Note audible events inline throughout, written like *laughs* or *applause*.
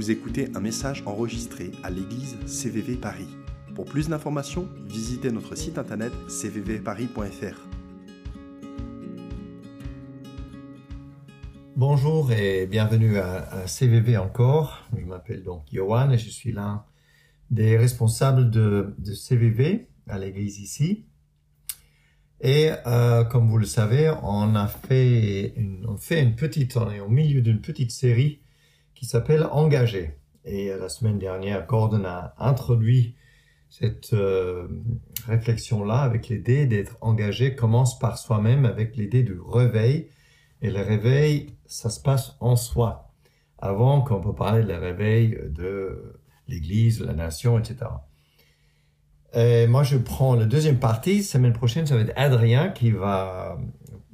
vous écoutez un message enregistré à l'église CVV Paris. Pour plus d'informations, visitez notre site internet cvvparis.fr. Bonjour et bienvenue à, CVV encore. Je m'appelle donc Johan et je suis l'un des responsables de, CVV à l'église ici. Et euh, comme vous le savez, on a fait une, fait une petite, on est au milieu d'une petite série qui s'appelle Engagé. Et la semaine dernière, Gordon a introduit cette euh, réflexion-là avec l'idée d'être engagé commence par soi-même avec l'idée du réveil. Et le réveil, ça se passe en soi. Avant qu'on peut parler de réveil de l'Église, de la nation, etc. Et moi, je prends la deuxième partie. Semaine prochaine, ça va être Adrien qui va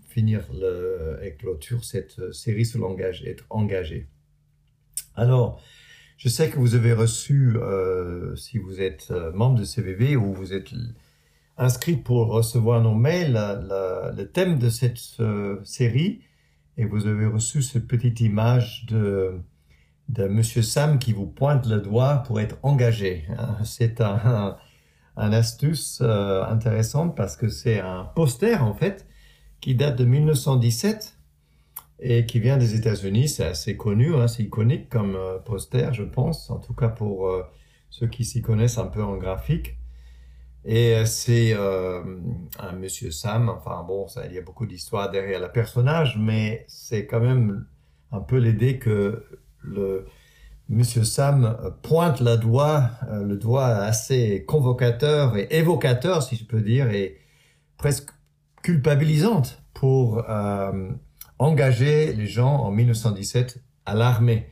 finir et clôture cette série sur l'engagé, être engagé. Alors, je sais que vous avez reçu, euh, si vous êtes euh, membre de CVV ou vous êtes inscrit pour recevoir nos mails, le thème de cette euh, série, et vous avez reçu cette petite image de, de Monsieur Sam qui vous pointe le doigt pour être engagé. Hein. C'est un, un, astuce intéressante parce que c'est un poster en fait qui date de 1917 et qui vient des États-Unis. C'est assez connu, hein, c'est iconique comme euh, poster, je pense, en tout cas pour euh, ceux qui s'y connaissent un peu en graphique. Et euh, c'est un monsieur Sam, enfin bon, il y a beaucoup d'histoires derrière le personnage, mais c'est quand même un peu l'idée que le monsieur Sam pointe le doigt, le doigt assez convocateur et évocateur, si je peux dire, et presque culpabilisante pour engager les gens en 1917 à l'armée,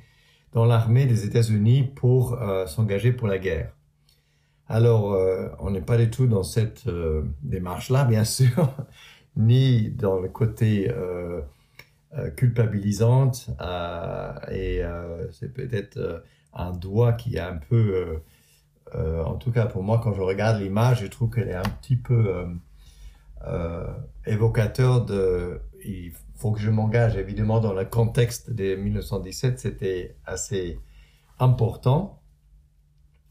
dans l'armée des États-Unis pour euh, s'engager pour la guerre. Alors, euh, on n'est pas du tout dans cette euh, démarche-là, bien *laughs* sûr, ni dans le côté culpabilisante, et c'est peut-être un doigt qui est un peu, en tout cas pour moi, quand je regarde l'image, je trouve qu'elle est un petit peu évocateur de faut que je m'engage. Évidemment, dans le contexte de 1917, c'était assez important.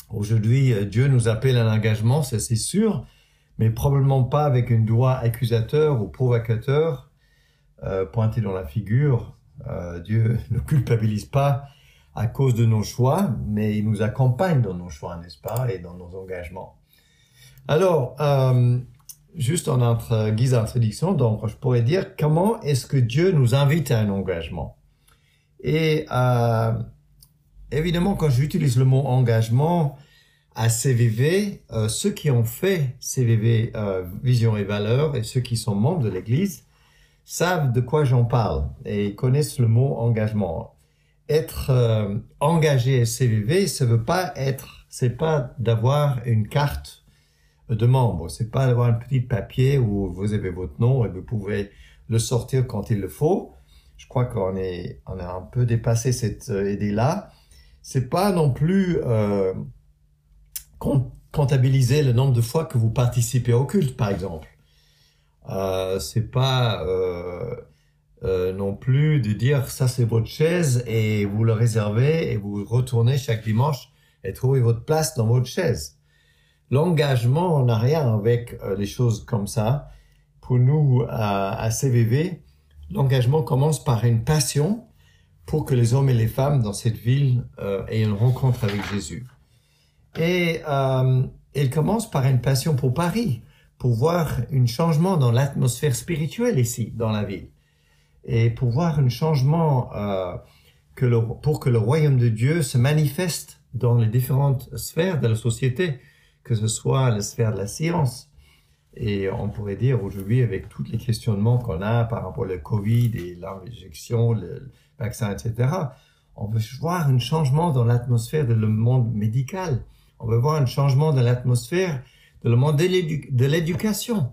Aujourd'hui, euh, Dieu nous appelle à l'engagement, c'est sûr, mais probablement pas avec une doigt accusateur ou provocateur euh, pointé dans la figure. Euh, Dieu *laughs* ne culpabilise pas à cause de nos choix, mais il nous accompagne dans nos choix, n'est-ce pas, et dans nos engagements. Alors, euh, juste en entre, guise d'introduction, donc je pourrais dire comment est-ce que Dieu nous invite à un engagement. Et euh, évidemment, quand j'utilise le mot engagement à CVV, euh, ceux qui ont fait CVV euh, Vision et Valeurs et ceux qui sont membres de l'Église savent de quoi j'en parle et connaissent le mot engagement. Être euh, engagé à CVV, ça veut pas être, c'est pas d'avoir une carte de membres. C'est pas d'avoir un petit papier où vous avez votre nom et vous pouvez le sortir quand il le faut. Je crois qu'on est, on a un peu dépassé cette euh, idée-là. C'est pas non plus euh, comptabiliser le nombre de fois que vous participez au culte, par exemple. Euh, c'est pas euh, non plus de dire ça c'est votre chaise et vous le réservez et vous retournez chaque dimanche et trouvez votre place dans votre chaise. L'engagement n'a rien avec euh, les choses comme ça. Pour nous, à, CVV, l'engagement commence par une passion pour que les hommes et les femmes dans cette ville euh, aient une rencontre avec Jésus. Et euh, il commence par une passion pour Paris, pour voir un changement dans l'atmosphère spirituelle ici, dans la ville. Et pour voir un changement euh, que pour que le royaume de Dieu se manifeste dans les différentes sphères de la société que ce soit la sphère de la science. Et on pourrait dire aujourd'hui, avec tous les questionnements qu'on a par rapport au Covid et l'injection, le vaccin, etc., on veut voir un changement dans l'atmosphère de le monde médical. On veut voir un changement dans l'atmosphère de le monde de l'éducation,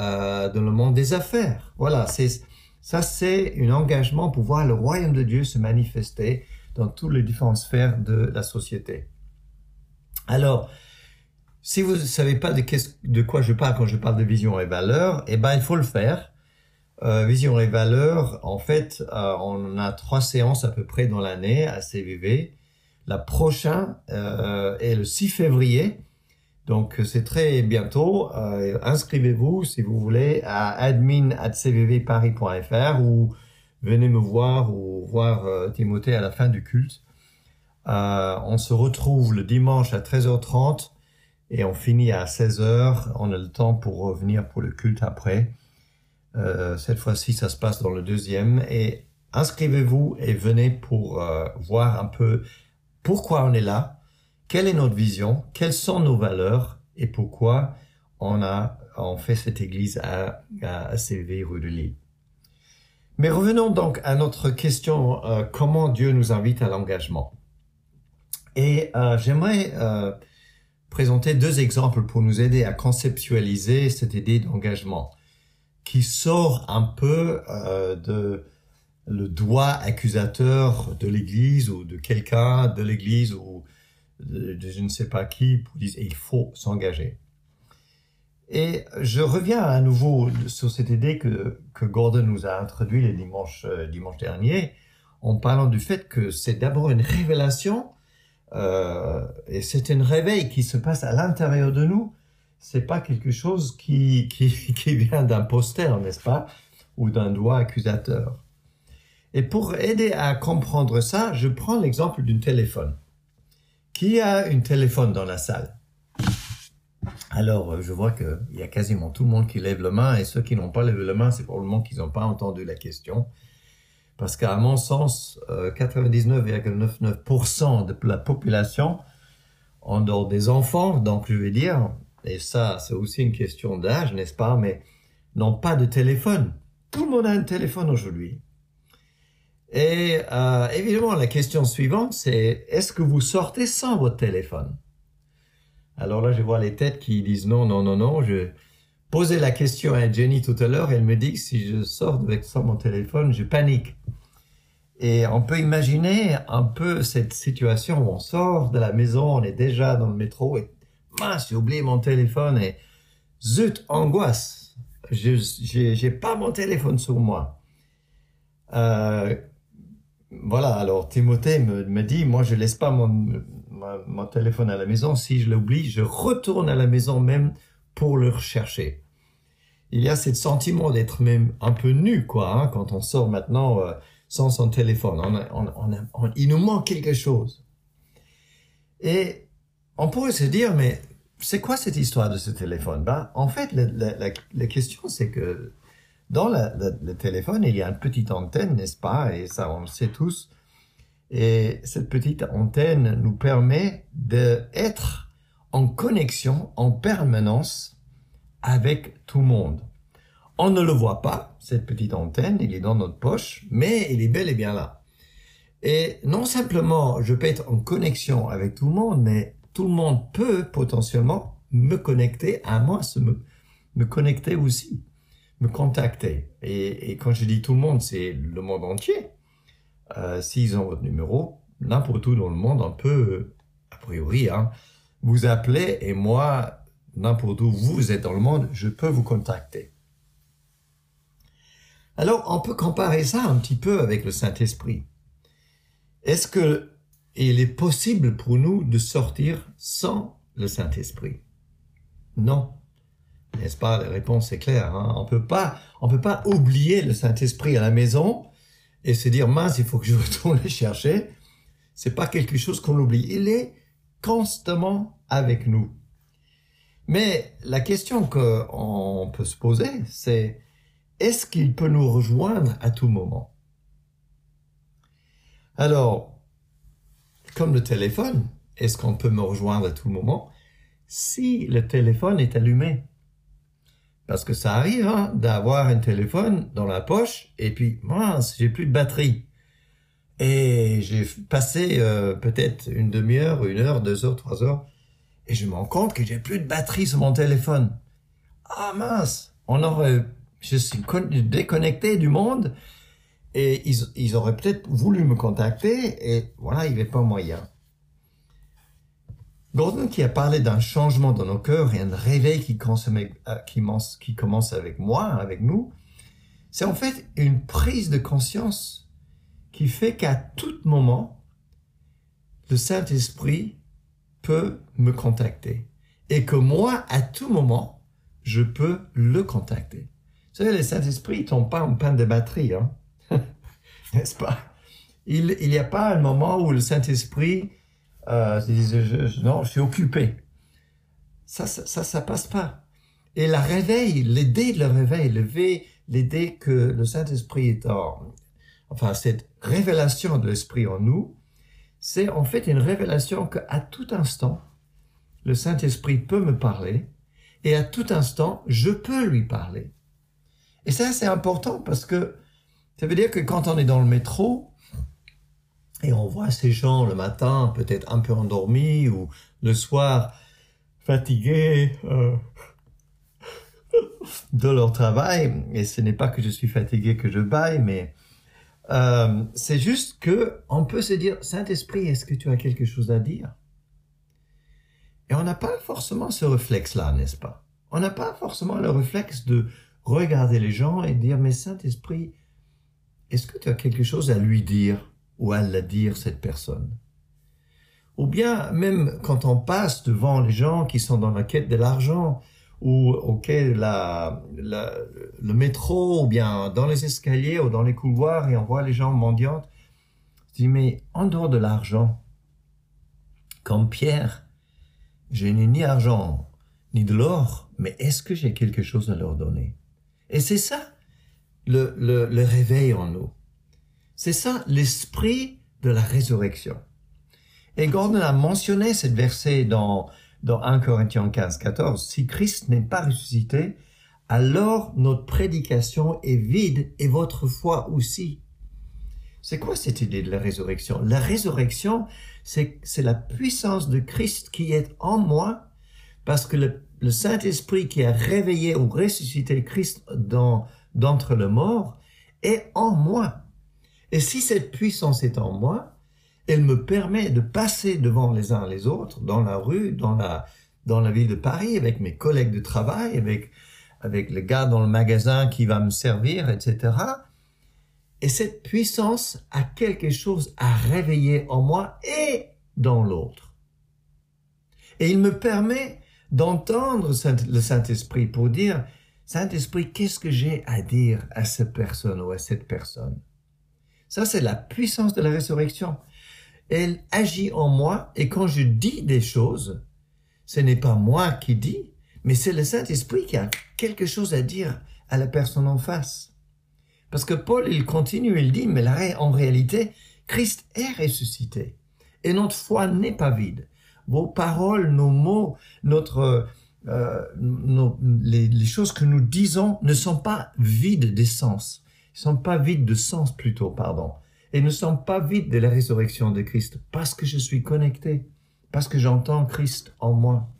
euh, dans le monde des affaires. Voilà, c'est ça, c'est un engagement pour voir le royaume de Dieu se manifester dans toutes les différentes sphères de la société. Alors, si vous ne savez pas de, de, quoi je parle quand je parle de vision et valeur, eh ben il faut le faire. Euh, vision et valeur, en fait, euh, on a trois séances à peu près dans l'année à CVV. La prochaine euh, est le 6 février. Donc c'est très bientôt. Euh, inscrivez-vous si vous voulez à admin@cvvparis.fr ou venez me voir ou voir euh, Timothée à la fin du culte. Euh, on se retrouve le dimanche à 13h30 et on finit à 16h. On a le temps pour revenir pour le culte après. Euh, cette fois-ci, ça se passe dans le deuxième. Et inscrivez-vous et venez pour euh, voir un peu pourquoi on est là, quelle est notre vision, quelles sont nos valeurs et pourquoi on a on fait cette église à, à CV rue de Lille. Mais revenons donc à notre question euh, comment Dieu nous invite à l'engagement. Et euh, j'aimerais euh, présenter deux exemples pour nous aider à conceptualiser cette idée d'engagement qui sort un peu euh, de le doigt accusateur de l'Église ou de quelqu'un de l'Église ou de, je ne sais pas qui pour dire il faut s'engager. Et je reviens à nouveau sur cette idée que, que Gordon nous a introduit le dimanche, euh, dimanche dernier en parlant du fait que c'est d'abord une révélation et c'est un réveil qui se passe à l'intérieur de nous. C'est pas quelque chose *laughs* qui, qui, vient d'un poster, n'est-ce pas, ou d'un doigt accusateur. Et pour aider à comprendre ça, je prends l'exemple d'un téléphone. Qui a un téléphone dans la salle? Alors, je vois qu'il y a quasiment tout le monde qui lève la main, et ceux qui n'ont pas levé la main, c'est probablement qu'ils n'ont pas entendu la question. Parce qu'à mon sens, 99,99% de la population, en dehors des enfants, donc je vais dire, et ça c'est aussi une question d'âge, n'est-ce pas, mais n'ont pas de téléphone. Tout le monde a un téléphone aujourd'hui. Et euh, évidemment, la question suivante, c'est est-ce que vous sortez sans votre téléphone? Alors là, je vois les têtes qui disent non, non, non, non. Je posais la question à Jenny tout à l'heure. Elle me dit que si je sors avec sans mon téléphone, je panique. Et on peut imaginer un peu cette situation où on sort de la maison, on est déjà dans le métro et mince, j'ai oublié mon téléphone et zut, angoisse. J'ai pas mon téléphone sur moi. Euh, voilà, alors Timothée me, dit, moi je laisse pas mon téléphone à la maison. Si je l'oublie, je retourne à la maison même pour le rechercher. Il y a ce sentiment d'être même un peu nu, quoi, hein, quand on sort maintenant. Euh, sans son téléphone. On a, on, a, il nous manque quelque chose. Et on pourrait se dire, mais c'est quoi cette histoire de ce téléphone? Ben, En fait, la, la, la question, c'est que dans le téléphone, il y a une petite antenne, n'est-ce pas? Et ça, on le sait tous. Et cette petite antenne nous permet d'être en connexion en permanence avec tout le monde. On ne le voit pas, cette petite antenne, il est dans notre poche, mais il est bel et bien là. Et non simplement je peux être en connexion avec tout le monde, mais tout le monde peut potentiellement me connecter à moi, me, me connecter aussi, me contacter. Et, et, quand je dis tout le monde, c'est le monde entier. Euh, S'ils ont votre numéro, n'importe où dans le monde, on peut, a priori, hein, vous appeler et moi, n'importe où vous êtes dans le monde, je peux vous contacter. Alors, on peut comparer ça un petit peu avec le Saint-Esprit. Est-ce que il est possible pour nous de sortir sans le Saint-Esprit? Non. N'est-ce pas? La réponse est claire. Hein? On peut pas, peut pas oublier le Saint-Esprit à la maison et se dire mince, il faut que je *laughs* retourne le chercher. C'est pas quelque chose qu'on oublie. Il est constamment avec nous. Mais la question qu'on peut se poser, c'est est-ce qu'il peut nous rejoindre à tout moment? Alors, comme le téléphone, est-ce qu'on peut me rejoindre à tout moment? Si le téléphone est allumé Parce que ça arrive hein, d'avoir un téléphone dans la poche et puis, mince, j'ai plus de batterie. Et j'ai passé euh, peut-être une demi-heure, une heure, deux heures, trois heures, et je me rends compte que j'ai plus de batterie sur mon téléphone. Ah mince, on aurait je suis déconnecté du monde et ils, ils auraient peut-être voulu me contacter et voilà, il n'y avait pas moyen. Gordon qui a parlé d'un changement dans nos cœurs et un réveil euh, qui commence avec moi, avec nous, c'est en fait une prise de conscience qui fait qu'à tout moment, le Saint-Esprit peut me contacter et que moi, à tout moment, je peux le contacter. Vous savez, le Saint-Esprit ne tombe pas en panne de batterie, hein? *laughs* n'est-ce pas? Il n'y a pas un moment où le Saint-Esprit euh, dit, non, je suis occupé. Ça, ça, ça, ça passe pas. Et la réveil, l'idée de le réveil, l'idée que le Saint-Esprit est en, enfin, cette révélation de l'Esprit en nous, c'est en fait une révélation qu'à tout instant, le Saint-Esprit peut me parler et à tout instant, je peux lui parler. Et ça, c'est important parce que ça veut dire que quand on est dans le métro et on voit ces gens le matin peut-être un peu endormis ou le soir fatigués euh, *laughs* de leur travail, et ce n'est pas que je suis fatigué que je baille, mais euh, c'est juste que on peut se dire Saint-Esprit, est-ce que tu as quelque chose à dire? Et on n'a pas forcément ce réflexe-là, n'est-ce pas? On n'a pas forcément le réflexe de regarder les gens et dire mais Saint-Esprit, est-ce que tu as quelque chose à lui dire ou à la dire cette personne? Ou bien même quand on passe devant les gens qui sont dans la quête de l'argent ou auquel la, le métro ou bien dans les escaliers ou dans les couloirs et on voit les gens mendiantes, je dis mais en dehors de l'argent, comme Pierre, je n'ai ni argent ni de l'or, mais est-ce que j'ai quelque chose à leur donner? Et c'est ça le, le, le réveil en nous. C'est ça l'esprit de la résurrection. Et Gordon a mentionné cette verset dans, dans 1 Corinthiens 15, 14. Si Christ n'est pas ressuscité, alors notre prédication est vide et votre foi aussi. C'est quoi cette idée de la résurrection? La résurrection, c'est, la puissance de Christ qui est en moi parce que le, le Saint-Esprit qui a réveillé ou ressuscité Christ dans, d'entre les morts est en moi. Et si cette puissance est en moi, elle me permet de passer devant les uns les autres, dans la rue, dans la, dans la ville de Paris, avec mes collègues de travail, avec, avec le gars dans le magasin qui va me servir, etc. Et cette puissance a quelque chose à réveiller en moi et dans l'autre. Et il me permet d'entendre le Saint-Esprit pour dire, Saint-Esprit, qu'est-ce que j'ai à dire à cette personne ou à cette personne? Ça, c'est la puissance de la résurrection. Elle agit en moi et quand je dis des choses, ce n'est pas moi qui dis, mais c'est le Saint-Esprit qui a quelque chose à dire à la personne en face. Parce que Paul, il continue, il dit, mais en réalité, Christ est ressuscité et notre foi n'est pas vide. Vos paroles, nos mots, notre euh, les, les, choses que nous disons ne sont pas vides d'essence, ils sont pas vides de sens plutôt, pardon, et ne sont pas vides de la résurrection de Christ, parce que je suis connecté, parce que j'entends Christ en moi.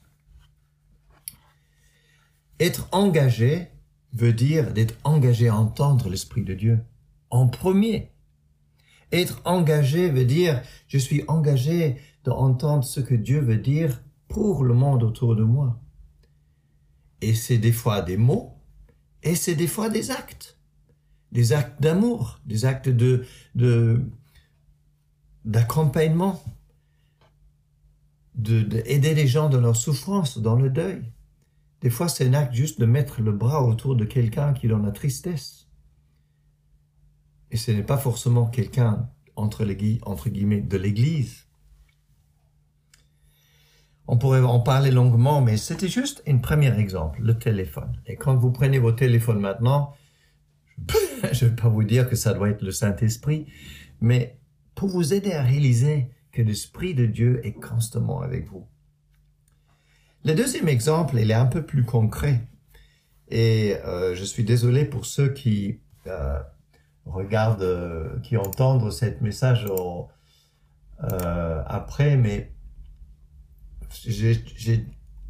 Être engagé veut dire d'être engagé à entendre l'Esprit de Dieu en premier. Être engagé veut dire je suis engagé d'entendre ce que Dieu veut dire pour le monde autour de moi. Et c'est des fois des mots, et c'est des fois des actes. Des actes d'amour, des actes de, d'accompagnement, de, de, aider les gens dans leur souffrance, dans le deuil. Des fois, c'est un acte juste de mettre le bras autour de quelqu'un qui est dans la tristesse. Et ce n'est pas forcément quelqu'un, entre, les, entre guillemets, de l'église. On pourrait en parler longuement, mais c'était juste un premier exemple, le téléphone. Et quand vous prenez vos téléphones maintenant, ne vais pas vous dire que ça doit être le Saint-Esprit, mais pour vous aider à réaliser que l'Esprit de Dieu est constamment avec vous. Le deuxième exemple, il est un peu plus concret. Et euh, je suis désolé pour ceux qui euh, regardent, euh, qui entendent cette message après, mais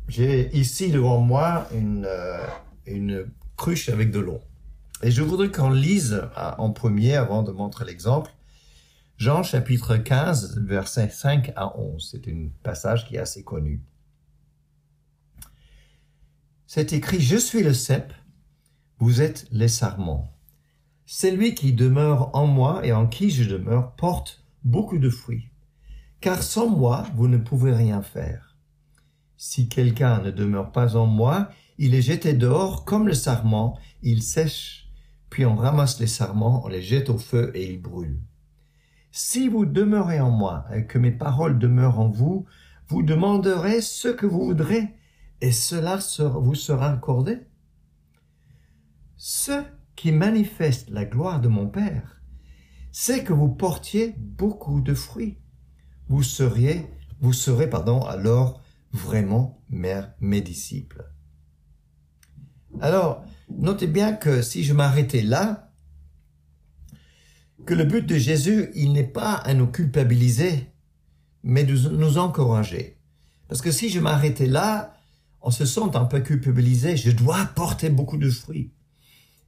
j'ai ici devant moi une cruche avec de l'eau. Et je voudrais qu'on lise en premier, avant de montrer l'exemple, Jean chapitre 15, versets 5 à 11. C'est un passage qui est assez connu. C'est écrit, Je suis le cep, vous êtes les sarments. Celui qui demeure en moi et en qui je demeure porte beaucoup de fruits car sans moi, vous ne pouvez rien faire. Si quelqu'un ne demeure pas en moi, il est jeté dehors comme le sarment, il sèche, puis on ramasse les sarments, on les jette au feu et ils brûlent. Si vous demeurez en moi et que mes paroles demeurent en vous, vous demanderez ce que vous voudrez et cela vous sera accordé. Ce qui manifeste la gloire de mon Père, c'est que vous portiez beaucoup de fruits. Vous seriez, vous serez, pardon, alors vraiment mes disciples. Alors, notez bien que si je m'arrêtais là, que le but de Jésus, il n'est pas à nous culpabiliser, mais de nous encourager. Parce que si je m'arrêtais là, on se sent un peu culpabilisé, je dois porter beaucoup de fruits.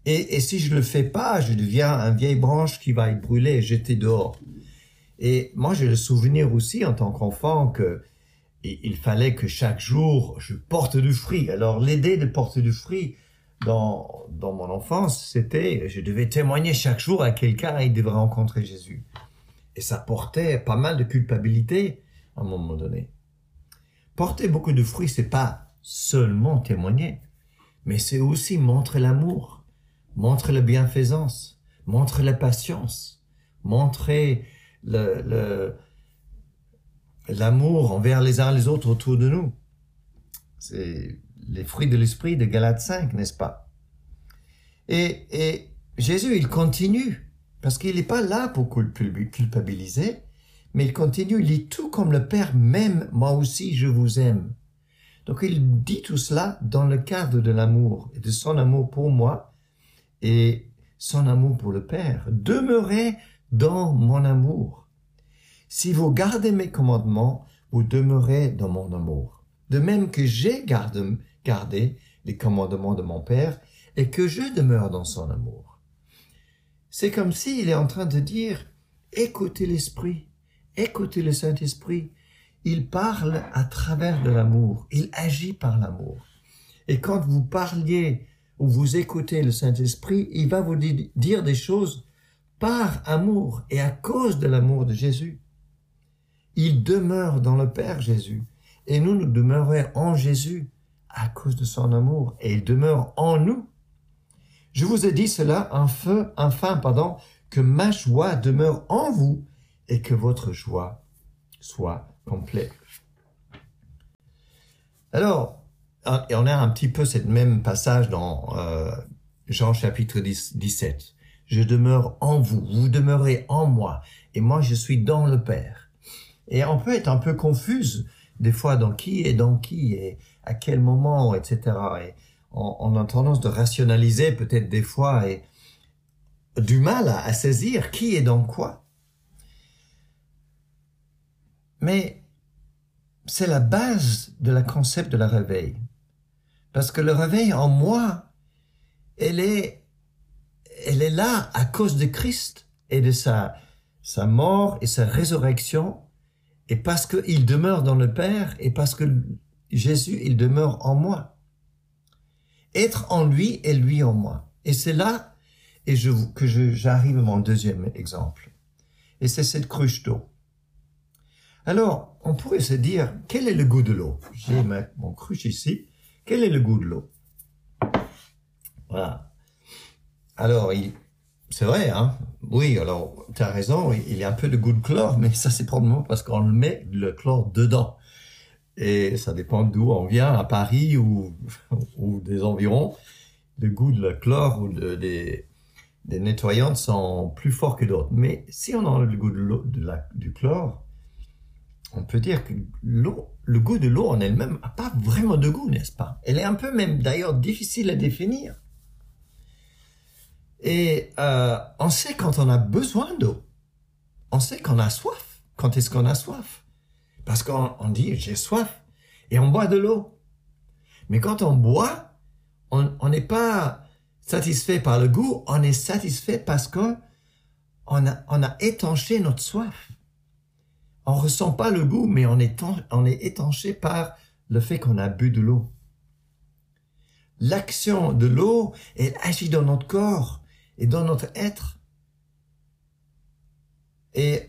Et, si je le fais pas, je deviens un vieille branche qui va être brûlée et jetée dehors. Et moi, j'ai le souvenir aussi en tant qu'enfant que il fallait que chaque jour je porte du fruit. Alors l'idée de porter du fruit dans, dans mon enfance, c'était je devais témoigner chaque jour à quelqu'un et il devrait rencontrer Jésus. Et ça portait pas mal de culpabilité à un moment donné. Porter beaucoup de fruits, c'est pas seulement témoigner, mais c'est aussi montrer l'amour, montrer la bienfaisance, montrer la patience, montrer le, le l'amour envers les uns les autres autour de nous. C'est les fruits de l'esprit de Galate 5, n'est-ce pas? Et, et Jésus, il continue, parce qu'il n'est pas là pour culpabiliser, mais il continue, il dit tout comme le Père m'aime, moi aussi je vous aime. Donc il dit tout cela dans le cadre de l'amour et de son amour pour moi et son amour pour le Père. Demeurez dans mon amour. Si vous gardez mes commandements, vous demeurez dans mon amour. De même que j'ai gardé, les commandements de mon Père et que je demeure dans son amour. C'est comme s'il est en train de dire, écoutez l'Esprit, écoutez le Saint-Esprit. Il parle à travers de l'amour, il agit par l'amour. Et quand vous parliez ou vous écoutez le Saint-Esprit, il va vous dire des choses par amour et à cause de l'amour de Jésus. Il demeure dans le Père Jésus. Et nous, nous demeurons en Jésus à cause de son amour. Et il demeure en nous. Je vous ai dit cela enfin, enfin pardon, que ma joie demeure en vous et que votre joie soit complète. Alors, et on a un petit peu cette même passage dans euh, Jean chapitre 17. Je demeure en vous, vous demeurez en moi, et moi je suis dans le Père. Et on peut être un peu confuse des fois dans qui est dans qui et à quel moment, etc. Et on, a tendance de rationaliser peut-être des fois et du mal à, saisir qui est dans quoi. Mais c'est la base de la concept de la réveil. Parce que le réveil en moi, elle est, elle est là à cause de Christ et de sa, sa mort et sa résurrection et parce qu'il demeure dans le Père, et parce que Jésus, il demeure en moi. Être en lui et lui en moi. Et c'est là et je, que j'arrive à mon deuxième exemple. Et c'est cette cruche d'eau. Alors, on pourrait se dire, quel est le goût de l'eau? J'ai mon cruche ici. Quel est le goût de l'eau? Voilà. Alors, il, c'est vrai, hein Oui, alors, tu as raison, il y a un peu de goût de chlore, mais ça c'est probablement parce qu'on met le chlore dedans. Et ça dépend d'où on vient, à Paris ou, *laughs* ou des environs. Le goût de la chlore ou de, des, des nettoyantes sont plus forts que d'autres. Mais si on a le goût de l'eau, la, du chlore, on peut dire que le goût de l'eau en elle-même n'a pas vraiment de goût, n'est-ce pas? Elle est un peu même d'ailleurs difficile à définir. Et euh, on sait quand on a besoin d'eau. On sait qu'on a soif. Quand est-ce qu'on a soif? Parce qu'on dit j'ai soif et on boit de l'eau. Mais quand on boit, on n'est pas satisfait par le goût, on est satisfait parce que on a, étanché notre soif. On ressent pas le goût, mais on est, on est étanché par le fait qu'on a bu de l'eau. L'action de l'eau, elle agit dans notre corps et dans notre être. Et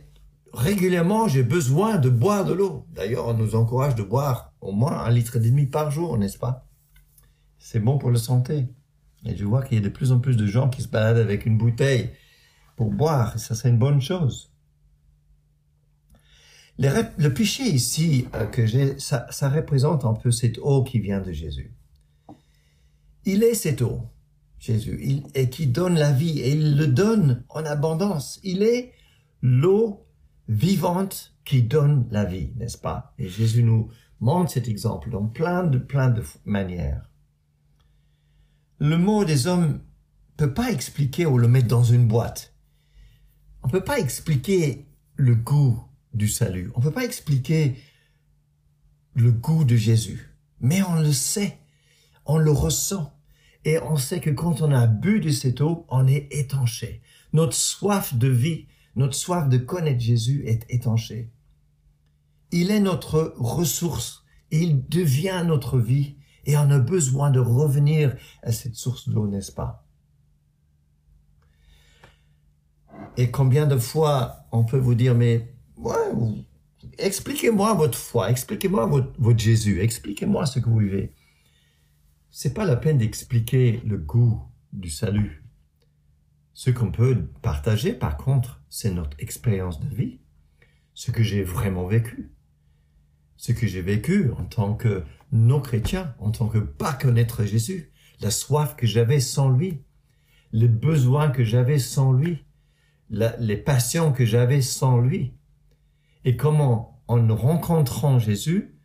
régulièrement, j'ai besoin de boire de l'eau. D'ailleurs, on nous encourage de boire au moins un litre et demi par jour, n'est-ce pas? C'est bon pour la santé. Et je vois qu'il y a de plus en plus de gens qui se baladent avec une bouteille pour boire. Et ça, c'est une bonne chose. Le, péché ici euh, que j'ai, ça, ça représente un peu cette eau qui vient de Jésus. Il est cette eau, Jésus, et qui donne la vie, et il le donne en abondance. Il est l'eau vivante qui donne la vie, n'est-ce pas? Et Jésus nous montre cet exemple dans plein de, plein de manières. Le mot des hommes peut pas expliquer ou le mettre dans une boîte. On peut pas expliquer le goût du salut. On peut pas expliquer le goût de Jésus. Mais on le sait. On le ressent. Et on sait que quand on a bu de cette eau, on est étanché. Notre soif de vie notre soif de connaître Jésus est étanchée. Il est notre ressource, il devient notre vie, et on a besoin de revenir à cette source d'eau, n'est-ce pas? Et combien de fois on peut vous dire, mais expliquez-moi votre foi, expliquez-moi votre, votre Jésus, expliquez-moi ce que vous vivez. C'est pas la peine d'expliquer le goût du salut. Ce qu'on peut partager, par contre, c'est notre expérience de vie, ce que j'ai vraiment vécu, ce que j'ai vécu en tant que non-chrétien, en tant que pas connaître Jésus, la soif que j'avais sans lui, les besoins que j'avais sans lui, les passions que j'avais sans lui, et comment, en rencontrant Jésus,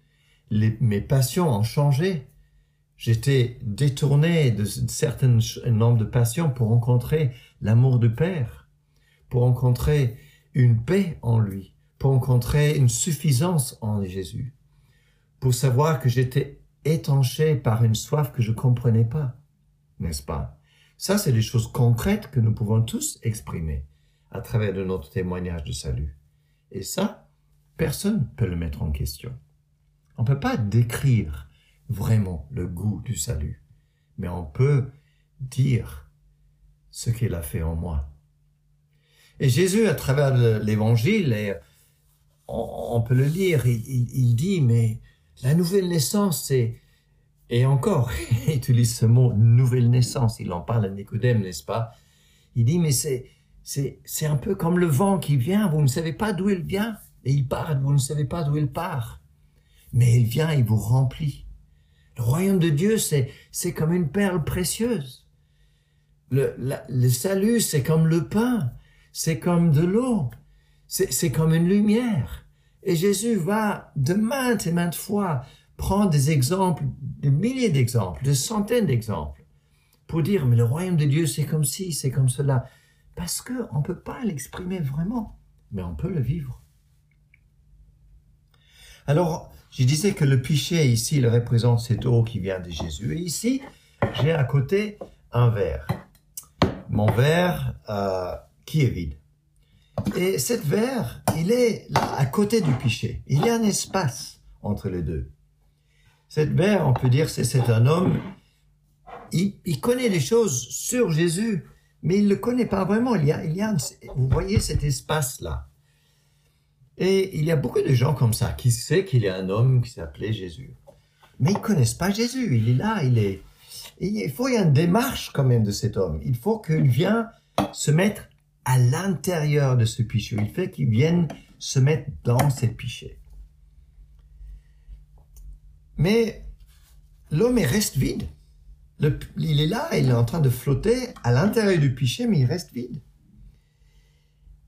mes passions ont changé, J'étais détourné de certains nombre de passions pour rencontrer l'amour du Père, pour rencontrer une paix en lui, pour rencontrer une suffisance en Jésus, pour savoir que j'étais étanché par une soif que je comprenais pas, n'est-ce pas? Ça, c'est des choses concrètes que nous pouvons tous exprimer à travers de notre témoignage de salut. Et ça, personne ne peut le mettre en question. On ne peut pas décrire vraiment le goût du salut, mais on peut dire ce qu'il a fait en moi. Et Jésus, à travers l'évangile, on, peut le lire, il, dit, mais la nouvelle naissance, c'est, et encore, *laughs* il utilise ce mot nouvelle naissance, il en parle à Nicodème, n'est-ce pas? Il dit, mais c'est, c'est, c'est un peu comme le vent qui vient, vous ne savez pas d'où il vient, et il part, vous ne savez pas d'où il part. Mais il vient, il vous remplit. Le royaume de Dieu, c'est, comme une perle précieuse. Le, le salut, c'est comme le pain, c'est comme de l'eau, c'est, comme une lumière. Et Jésus va de maintes et maintes fois prendre des exemples, des milliers d'exemples, des centaines d'exemples, pour dire, mais le royaume de Dieu, c'est comme ci, c'est comme cela. Parce que on peut pas l'exprimer vraiment, mais on peut le vivre. Alors, je disais que le pichet ici, il représente cette eau qui vient de Jésus. Et ici, j'ai à côté un verre. Mon verre euh, qui est vide. Et cette verre, il est à côté du pichet. Il y a un espace entre les deux. Cette verre, on peut dire, c'est un homme, il, il, connaît les choses sur Jésus, mais il ne le connaît pas vraiment. Il y a, il y a vous voyez cet espace-là. Et il y a beaucoup de gens comme ça qui savent qu'il y a un homme qui s'appelait Jésus. Mais ils connaissent pas Jésus. Il est là, il est. il faut y a une démarche quand même de cet homme. Il faut qu'il vienne se mettre à l'intérieur de ce péché. Il faut qu'il vienne se mettre dans ce péché. Mais l'homme reste vide. il est là, il est en train de flotter à l'intérieur du péché, mais il reste vide.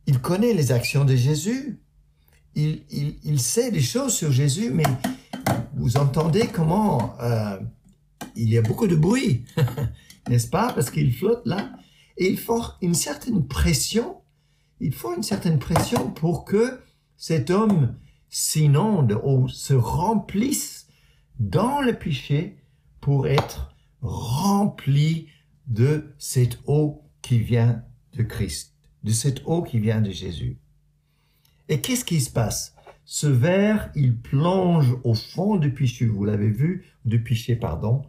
Il connaît les actions de Jésus, il, sait des choses sur Jésus, mais vous entendez comment euh, il y a beaucoup de bruit, *laughs* n'est-ce pas Parce qu'il flotte là. Et il faut une certaine pression, il faut une certaine pression pour que cet homme s'inonde ou se remplisse dans le péché pour être rempli de cette eau qui vient de Christ, de cette eau qui vient de Jésus. Et qu'est-ce qui se passe? Ce verre, il plonge au fond du péché, vous l'avez vu, du péché, pardon,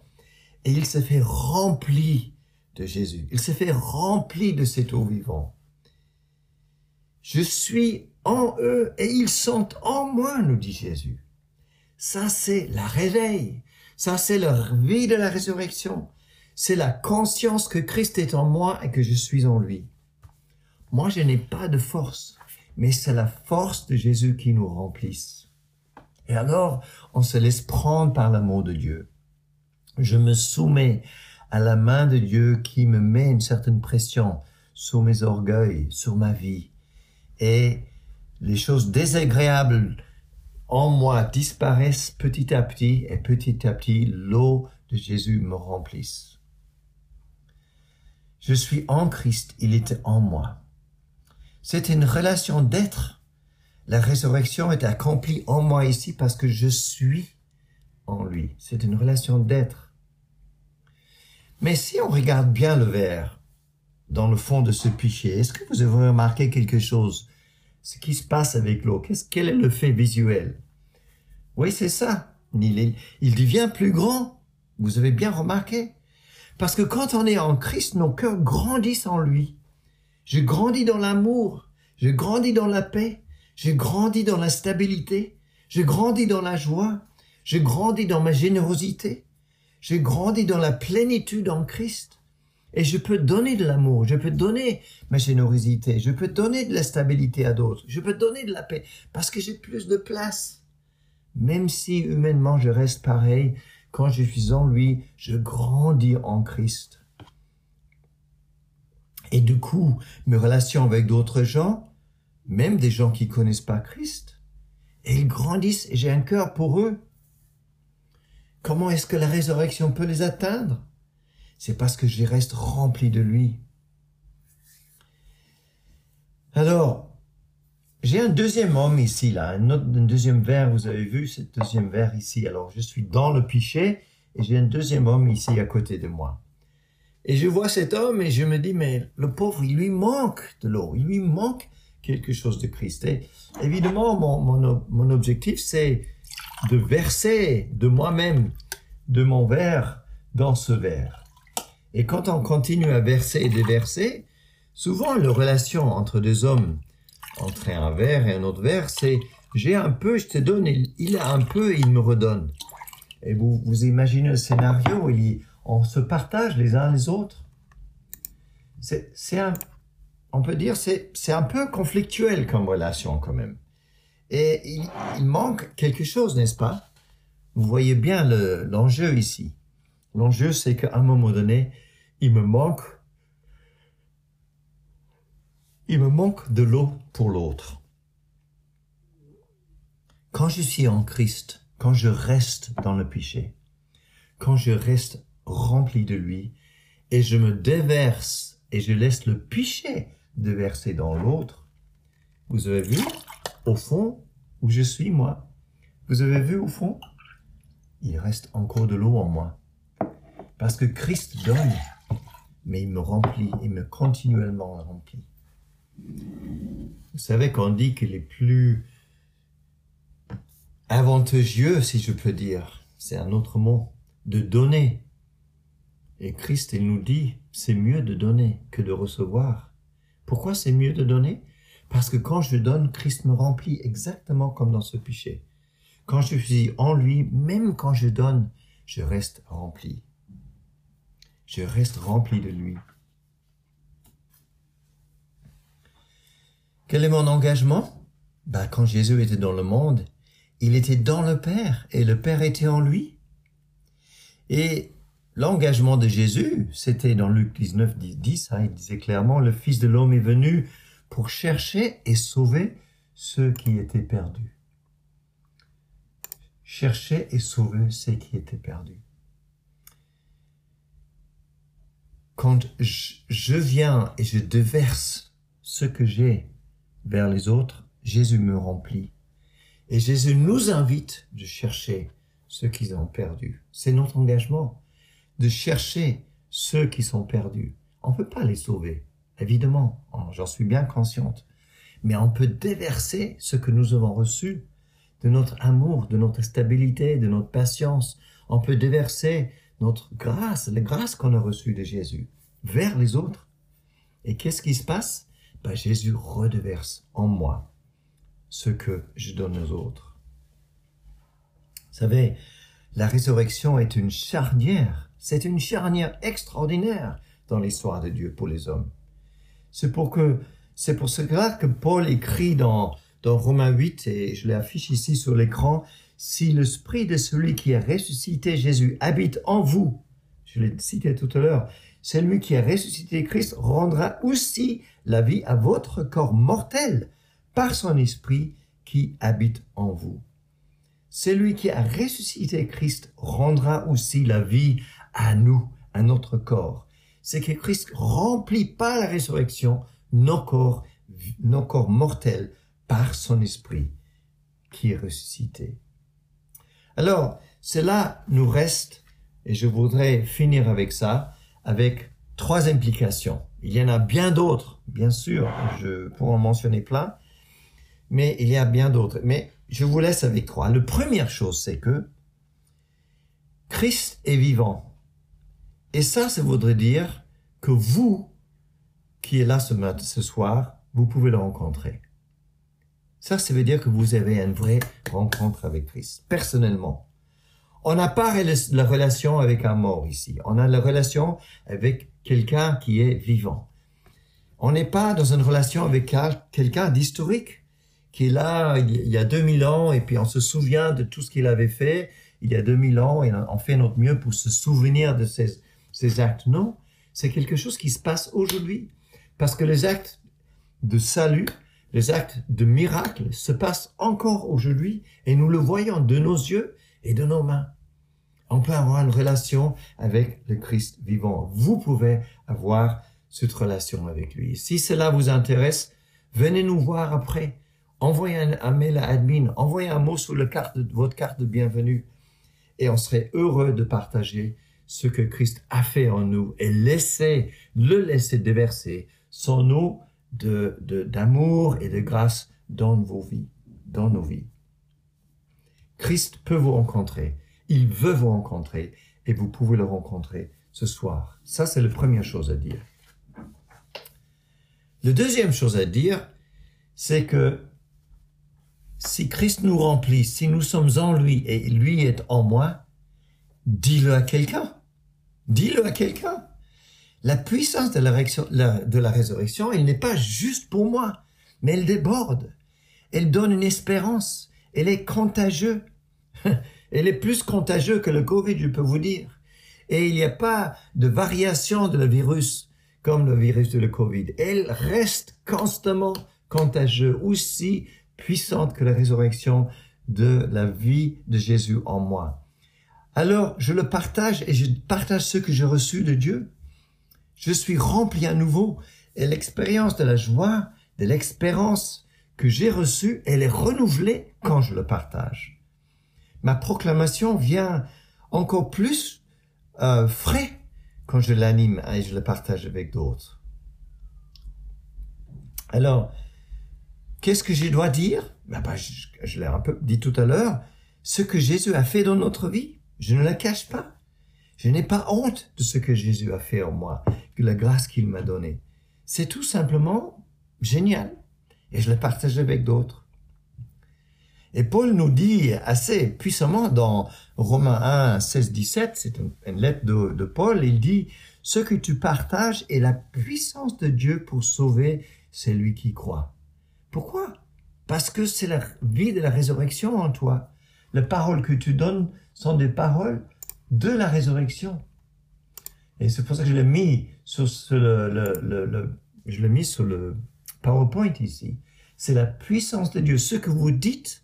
et il se fait rempli de Jésus. Il se fait rempli de cette eau vivante. Je suis en eux et ils sont en moi, nous dit Jésus. Ça, c'est la réveil. Ça, c'est la vie de la résurrection. C'est la conscience que Christ est en moi et que je suis en lui. Moi, je n'ai pas de force, mais c'est la force de Jésus qui nous remplisse. Et alors, on se laisse prendre par l'amour de Dieu. Je me soumets à la main de Dieu qui me met une certaine pression sur mes orgueils, sur ma vie. Et les choses désagréables en moi disparaissent petit à petit et petit à petit l'eau de Jésus me remplisse. Je suis en Christ, il est en moi. C'est une relation d'être. La résurrection est accomplie en moi ici parce que je suis en lui. C'est une relation d'être. Mais si on regarde bien le verre dans le fond de ce pichet, est-ce que vous avez remarqué quelque chose? Ce qui se passe avec l'eau, qu'est-ce, quel est le fait visuel? Oui, c'est ça. Il, il devient plus grand. Vous avez bien remarqué? Parce que quand on est en Christ, nos cœurs grandissent en lui. Je grandis dans l'amour. Je grandis dans la paix. Je grandis dans la stabilité. Je grandis dans la joie. Je grandis dans ma générosité. J'ai grandi dans la plénitude en Christ. Et je peux donner de l'amour, je peux donner ma générosité, je peux donner de la stabilité à d'autres, je peux donner de la paix, parce que j'ai plus de place. Même si humainement je reste pareil, quand je suis en lui, je grandis en Christ. Et du coup, mes relations avec d'autres gens, même des gens qui connaissent pas Christ, ils grandissent et j'ai un cœur pour eux. Comment est-ce que la résurrection peut les atteindre? C'est parce que je reste rempli de lui. Alors, j'ai un deuxième homme ici, là, un, un deuxième verre, vous avez vu ce deuxième verre ici. Alors, je suis dans le pichet et j'ai un deuxième homme ici à côté de moi. Et je vois cet homme et je me dis, mais le pauvre, il lui manque de l'eau, il lui manque quelque chose de Christ. Et évidemment, mon, mon, mon objectif, c'est de verser de moi-même, de mon verre, dans ce verre. Et quand on continue à verser et déverser, souvent la relation entre deux hommes, entre un verre et un autre verre, c'est j'ai un peu, je te donne, il, a un peu, il me redonne. Et vous, vous imaginez le scénario, il, on se partage les uns les autres. C'est un, on peut dire, c'est un peu conflictuel comme relation quand même. Et il, manque quelque chose, n'est-ce pas? Vous voyez bien l'enjeu ici. L'enjeu, c'est qu'à un moment donné, il me manque, il me manque de l'eau pour l'autre. Quand je suis en Christ, quand je reste dans le péché, quand je reste rempli de lui, et je me déverse et je laisse le péché déverser dans l'autre, vous avez vu au fond, où je suis, moi, vous avez vu au fond, il reste encore de l'eau en moi. Parce que Christ donne, mais il me remplit, il me continuellement remplit. Vous savez qu'on dit qu'il est plus avantageux, si je peux dire, c'est un autre mot, de donner. Et Christ, il nous dit, c'est mieux de donner que de recevoir. Pourquoi c'est mieux de donner? Parce que quand je donne, Christ me remplit exactement comme dans ce péché. Quand je suis en lui, même quand je donne, je reste rempli. Je reste rempli de lui. Quel est mon engagement? Bah, Quand Jésus était dans le monde, il était dans le Père et le Père était en lui. Et l'engagement de Jésus, c'était dans Luc 19, 10, hein, il disait clairement, le Fils de l'homme est venu pour chercher et sauver ceux qui étaient perdus. Chercher et sauver ceux qui étaient perdus. Quand je viens et je déverse ce que j'ai vers les autres, Jésus me remplit. Et Jésus nous invite de chercher ceux qui ont perdu. C'est notre engagement de chercher ceux qui sont perdus. On ne peut pas les sauver. Évidemment, j'en suis bien consciente. Mais on peut déverser ce que nous avons reçu de notre amour, de notre stabilité, de notre patience. On peut déverser notre grâce, la grâce qu'on a reçue de Jésus, vers les autres. Et qu'est-ce qui se passe? Ben, Jésus redeverse en moi ce que je donne aux autres. Vous savez, la résurrection est une charnière, c'est une charnière extraordinaire dans l'histoire de Dieu pour les hommes. C'est pour que, c'est pour cela que Paul écrit dans, dans Romains 8, et je l'affiche ici sur l'écran, si l'esprit de celui qui a ressuscité Jésus habite en vous, je l'ai cité tout à l'heure, celui qui a ressuscité Christ rendra aussi la vie à votre corps mortel par son esprit qui habite en vous. Celui qui a ressuscité Christ rendra aussi la vie à nous, à notre corps. C'est que Christ remplit par la résurrection nos corps, nos corps mortels par son esprit qui est ressuscité. Alors, cela nous reste, et je voudrais finir avec ça, avec trois implications. Il y en a bien d'autres, bien sûr, je pourrais en mentionner plein, mais il y a bien d'autres. Mais je vous laisse avec trois. La première chose, c'est que Christ est vivant. Et ça, ça voudrait dire que vous, qui êtes là ce, matin, ce soir, vous pouvez le rencontrer. Ça, ça veut dire que vous avez une vraie rencontre avec Christ, personnellement. On n'a pas la relation avec un mort ici. On a la relation avec quelqu'un qui est vivant. On n'est pas dans une relation avec quelqu'un d'historique qui est là il y a 2000 ans et puis on se souvient de tout ce qu'il avait fait il y a 2000 ans et on fait notre mieux pour se souvenir de ces, ces actes. Non, c'est quelque chose qui se passe aujourd'hui. Parce que les actes de salut, les actes de miracle se passent encore aujourd'hui et nous le voyons de nos yeux et de nos mains. On peut avoir une relation avec le Christ vivant. Vous pouvez avoir cette relation avec lui. Si cela vous intéresse, venez nous voir après. Envoyez un, mail à admin, envoyez un mot sur votre carte de bienvenue et on serait heureux de partager ce que Christ a fait en nous et laisser, le laisser déverser son eau de, d'amour et de grâce dans vos vies, dans nos vies. Christ peut vous rencontrer. Il veut vous rencontrer et vous pouvez le rencontrer ce soir. Ça, c'est la première chose à dire. La deuxième chose à dire, c'est que si Christ nous remplit, si nous sommes en lui et lui est en moi, dis-le à quelqu'un. Dis-le à quelqu'un. La puissance de la, résurrection, elle n'est pas juste pour moi, mais elle déborde. Elle donne une espérance. Elle est contagieuse. *laughs* elle est plus contagieuse que le Covid, je peux vous dire. Et il n'y a pas de variation de le virus comme le virus de le Covid. Elle reste constamment contagieuse, aussi puissante que la résurrection de la vie de Jésus en moi. Alors, je le partage et je partage ce que j'ai reçu de Dieu. Je suis rempli à nouveau et l'expérience de la joie, de l'expérience que j'ai reçue, elle est renouvelée quand je le partage. Ma proclamation vient encore plus euh, frais quand je l'anime et je le partage avec d'autres. Alors, Qu'est-ce que je dois dire? Ben, Je, l'ai un peu dit tout à l'heure. Ce que Jésus a fait dans notre vie, je ne la cache pas. Je n'ai pas honte de ce que Jésus a fait en moi, de la grâce qu'il m'a donnée. C'est tout simplement génial. Et je le partage avec d'autres. Et Paul nous dit assez puissamment dans Romains 1, 16, 17, c'est une, lettre de, Paul, il dit, ce que tu partages est la puissance de Dieu pour sauver celui qui croit. Pourquoi? Parce que c'est la vie de la résurrection en toi. Les paroles que tu donnes sont des paroles de la résurrection. Et c'est pour ça que je l'ai mis sur le, je l'ai mis sur le PowerPoint ici. C'est la puissance de Dieu. Ce que vous dites,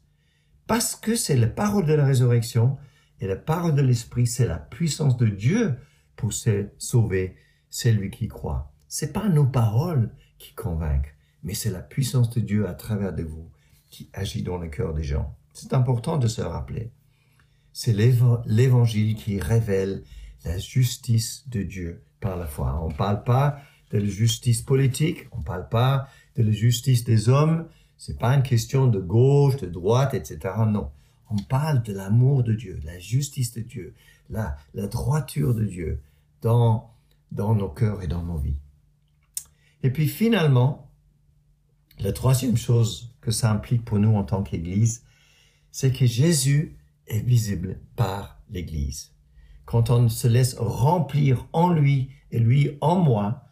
parce que c'est la parole de la résurrection et la parole de l'esprit, c'est la puissance de Dieu pour se sauver celui qui croit. C'est pas nos paroles qui convainquent mais c'est la puissance de Dieu à travers de vous qui agit dans le cœur des gens. C'est important de se rappeler. C'est l'évangile qui révèle la justice de Dieu par la foi. On ne parle pas de la justice politique, on ne parle pas de la justice des hommes, c'est pas une question de gauche, de droite, etc. Non. On parle de l'amour de Dieu, la justice de Dieu, la, la droiture de Dieu dans, dans nos cœurs et dans nos vies. Et puis finalement, La troisième chose que ça implique pour nous en tant qu'Église, c'est que Jésus est visible par l'Église. Quand on se laisse remplir en lui et lui en moi,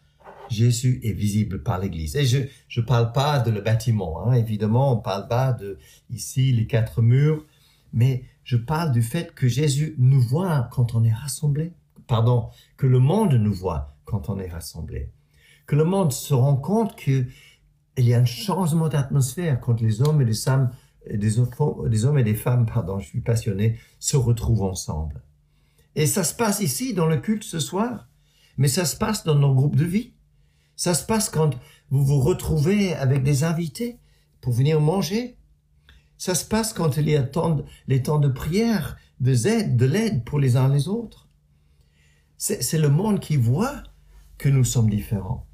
Jésus est visible par l'Église. Et je ne parle pas de le bâtiment, hein. évidemment, on parle pas de ici les quatre murs, mais je parle du fait que Jésus nous voit quand on est rassemblé. Pardon, que le monde nous voit quand on est rassemblé. Que le monde se rend compte qu'il y a un changement d'atmosphère quand les hommes et les femmes, des, hommes et des femmes, pardon, je suis passionné, se retrouvent ensemble. Et ça se passe ici dans le culte ce soir, mais ça se passe dans nos groupes de vie. Ça se passe quand vous vous retrouvez avec des invités pour venir manger. Ça se passe quand il y a les temps de prière, de l'aide pour les uns les autres. C'est le monde qui voit que nous sommes différents.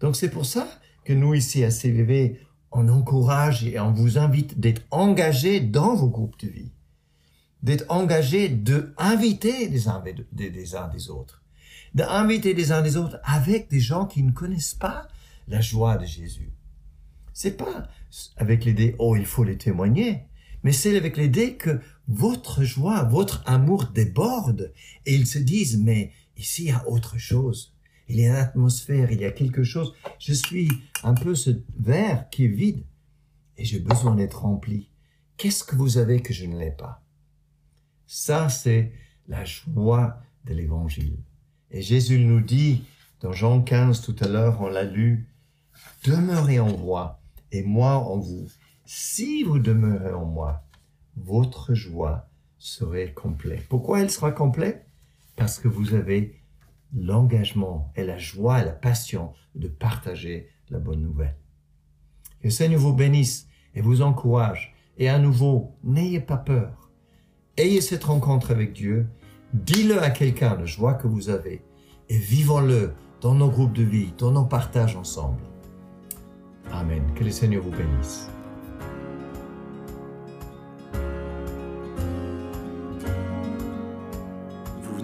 Donc c'est pour ça que nous ici à CVV, on encourage et on vous invite d'être engagés dans vos groupes de vie, d'être engagés de inviter les des uns des autres, d'inviter les uns des autres avec des gens qui ne connaissent pas la joie de Jésus. C'est pas avec l'idée oh il faut les témoigner, mais c'est avec l'idée que votre joie, votre amour déborde et ils se disent, mais ici il y a autre chose. Il y a une atmosphère, il y a quelque chose. Je suis un peu ce verre qui est vide et j'ai besoin d'être rempli. Qu'est-ce que vous avez que je ne l'ai pas? Ça, c'est la joie de l'évangile. Et Jésus nous dit, dans Jean 15 tout à l'heure, on l'a lu, demeurez en moi et moi en vous. Si vous demeurez en moi, votre joie serait complète. Pourquoi elle sera complète? Parce que vous avez l'engagement et la joie et la passion de partager la bonne nouvelle. Que le Seigneur vous bénisse et vous encourage. Et à nouveau, n'ayez pas peur. Ayez cette rencontre avec Dieu. Dis-le à quelqu'un, la joie que vous avez. Et vivons-le dans nos groupes de vie, dans nos partages ensemble. Amen. Que le Seigneur vous bénisse.